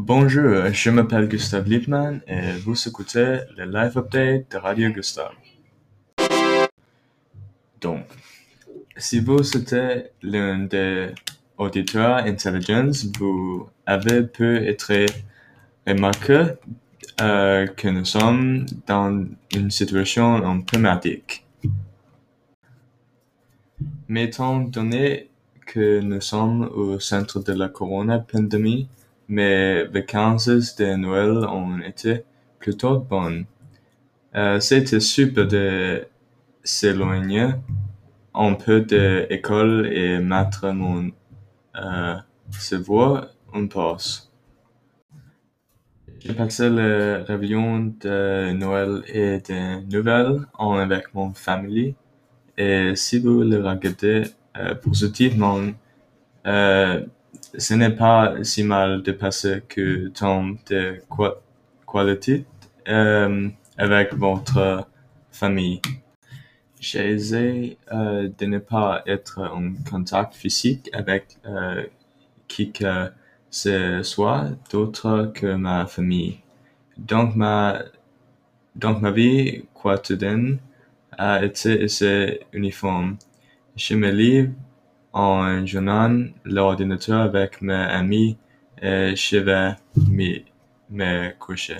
Bonjour, je m'appelle Gustave Lippmann et vous écoutez le live update de Radio Gustave. Donc, si vous êtes l'un des auditeurs intelligents, vous avez pu être remarqué euh, que nous sommes dans une situation en problématique. Mais étant donné que nous sommes au centre de la corona-pandémie, mes vacances de Noël ont été plutôt bonnes. Euh, C'était super de s'éloigner un peu de l'école et mettre mon euh, cerveau en pause. J'ai passé le réveillon de Noël et de Nouvelles an avec mon famille. Et si vous le regardez euh, positivement, euh, ce n'est pas si mal de passer que temps de qua- qualité euh, avec votre famille. J'ai essayé euh, de ne pas être en contact physique avec euh, qui que ce soit d'autre que ma famille. Donc ma, donc ma vie quotidienne a été assez uniforme. Je me lève en journant l'ordinateur avec mes amis et je vais me coucher.